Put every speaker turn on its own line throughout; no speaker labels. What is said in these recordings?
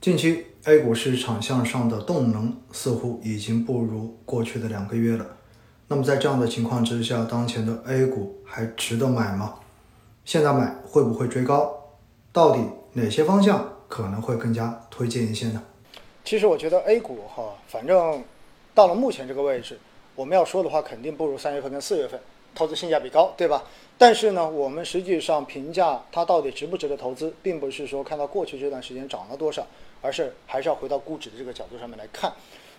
近期 A 股市场向上的动能似乎已经不如过去的两个月了。那么在这样的情况之下，当前的 A 股还值得买吗？现在买会不会追高？到底哪些方向可能会更加推荐一些呢？
其实我觉得 A 股哈，反正到了目前这个位置，我们要说的话，肯定不如三月份跟四月份投资性价比高，对吧？但是呢，我们实际上评价它到底值不值得投资，并不是说看到过去这段时间涨了多少。而是还是要回到估值的这个角度上面来看。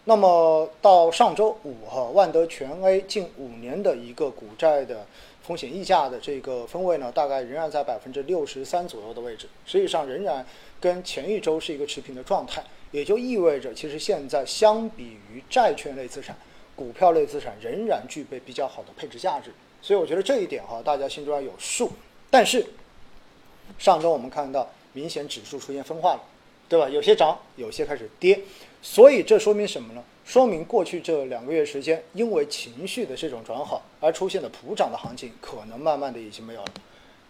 那么到上周五哈，万德全 A 近五年的一个股债的风险溢价的这个分位呢，大概仍然在百分之六十三左右的位置，实际上仍然跟前一周是一个持平的状态，也就意味着其实现在相比于债券类资产，股票类资产仍然具备比较好的配置价值。所以我觉得这一点哈，大家心中要有数。但是上周我们看到明显指数出现分化了。对吧？有些涨，有些开始跌，所以这说明什么呢？说明过去这两个月时间，因为情绪的这种转好而出现的普涨的行情，可能慢慢的已经没有了，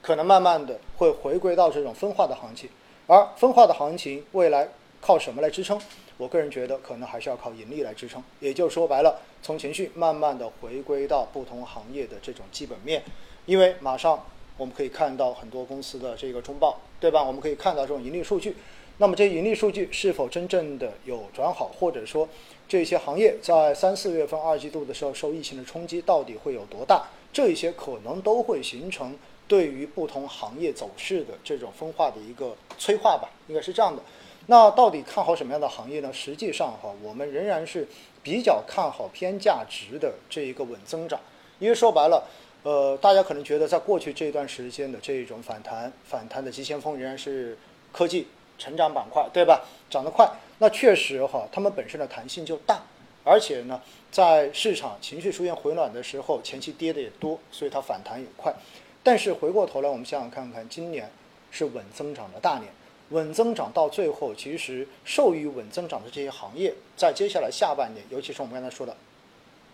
可能慢慢的会回归到这种分化的行情。而分化的行情未来靠什么来支撑？我个人觉得可能还是要靠盈利来支撑。也就说白了，从情绪慢慢的回归到不同行业的这种基本面，因为马上我们可以看到很多公司的这个中报，对吧？我们可以看到这种盈利数据。那么这盈利数据是否真正的有转好，或者说这些行业在三四月份二季度的时候受疫情的冲击到底会有多大？这一些可能都会形成对于不同行业走势的这种分化的一个催化吧，应该是这样的。那到底看好什么样的行业呢？实际上哈，我们仍然是比较看好偏价值的这一个稳增长，因为说白了，呃，大家可能觉得在过去这段时间的这一种反弹，反弹的急先锋仍然是科技。成长板块对吧？涨得快，那确实哈，它们本身的弹性就大，而且呢，在市场情绪出现回暖的时候，前期跌的也多，所以它反弹也快。但是回过头来，我们想想看看，今年是稳增长的大年，稳增长到最后，其实受益于稳增长的这些行业，在接下来下半年，尤其是我们刚才说的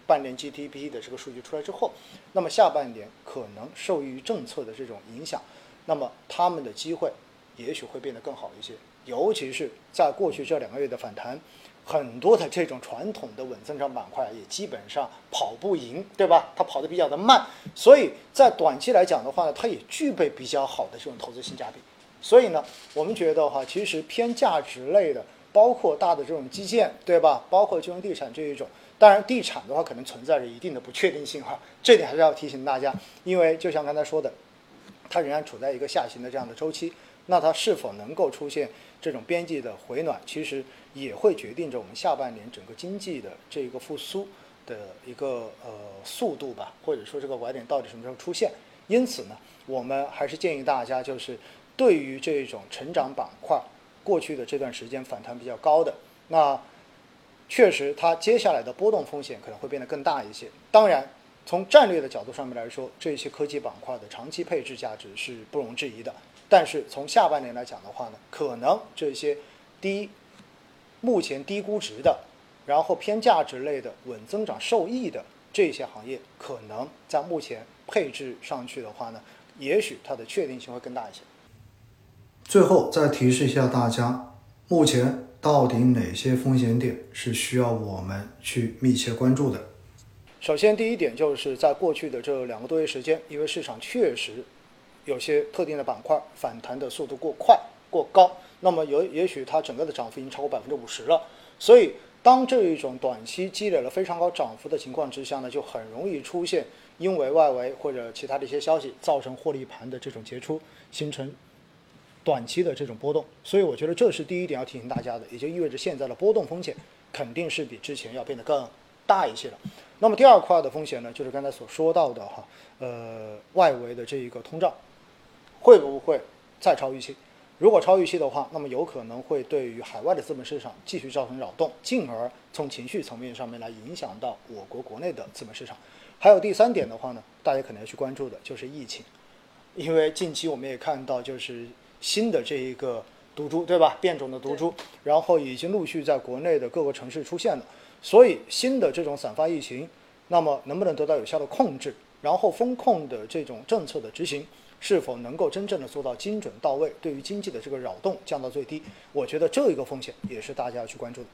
半年 GDP 的这个数据出来之后，那么下半年可能受益于政策的这种影响，那么他们的机会。也许会变得更好一些，尤其是在过去这两个月的反弹，很多的这种传统的稳增长板块也基本上跑不赢，对吧？它跑得比较的慢，所以在短期来讲的话呢，它也具备比较好的这种投资性价比。所以呢，我们觉得哈，其实偏价值类的，包括大的这种基建，对吧？包括金融地产这一种，当然地产的话可能存在着一定的不确定性哈，这点还是要提醒大家，因为就像刚才说的，它仍然处在一个下行的这样的周期。那它是否能够出现这种边际的回暖，其实也会决定着我们下半年整个经济的这个复苏的一个呃速度吧，或者说这个拐点到底什么时候出现？因此呢，我们还是建议大家，就是对于这种成长板块，过去的这段时间反弹比较高的，那确实它接下来的波动风险可能会变得更大一些。当然，从战略的角度上面来说，这些科技板块的长期配置价值是不容置疑的。但是从下半年来讲的话呢，可能这些低目前低估值的，然后偏价值类的稳增长受益的这些行业，可能在目前配置上去的话呢，也许它的确定性会更大一些。
最后再提示一下大家，目前到底哪些风险点是需要我们去密切关注的？
首先，第一点就是在过去的这两个多月时间，因为市场确实。有些特定的板块反弹的速度过快、过高，那么有也许它整个的涨幅已经超过百分之五十了。所以，当这一种短期积累了非常高涨幅的情况之下呢，就很容易出现因为外围或者其他的一些消息造成获利盘的这种结出，形成短期的这种波动。所以，我觉得这是第一点要提醒大家的，也就意味着现在的波动风险肯定是比之前要变得更大一些了。那么第二块的风险呢，就是刚才所说到的哈，呃，外围的这一个通胀。会不会再超预期？如果超预期的话，那么有可能会对于海外的资本市场继续造成扰动，进而从情绪层面上面来影响到我国国内的资本市场。还有第三点的话呢，大家可能要去关注的就是疫情，因为近期我们也看到就是新的这一个毒株，对吧？变种的毒株，然后已经陆续在国内的各个城市出现了。所以新的这种散发疫情，那么能不能得到有效的控制？然后风控的这种政策的执行？是否能够真正的做到精准到位，对于经济的这个扰动降到最低？我觉得这一个风险也是大家要去关注的。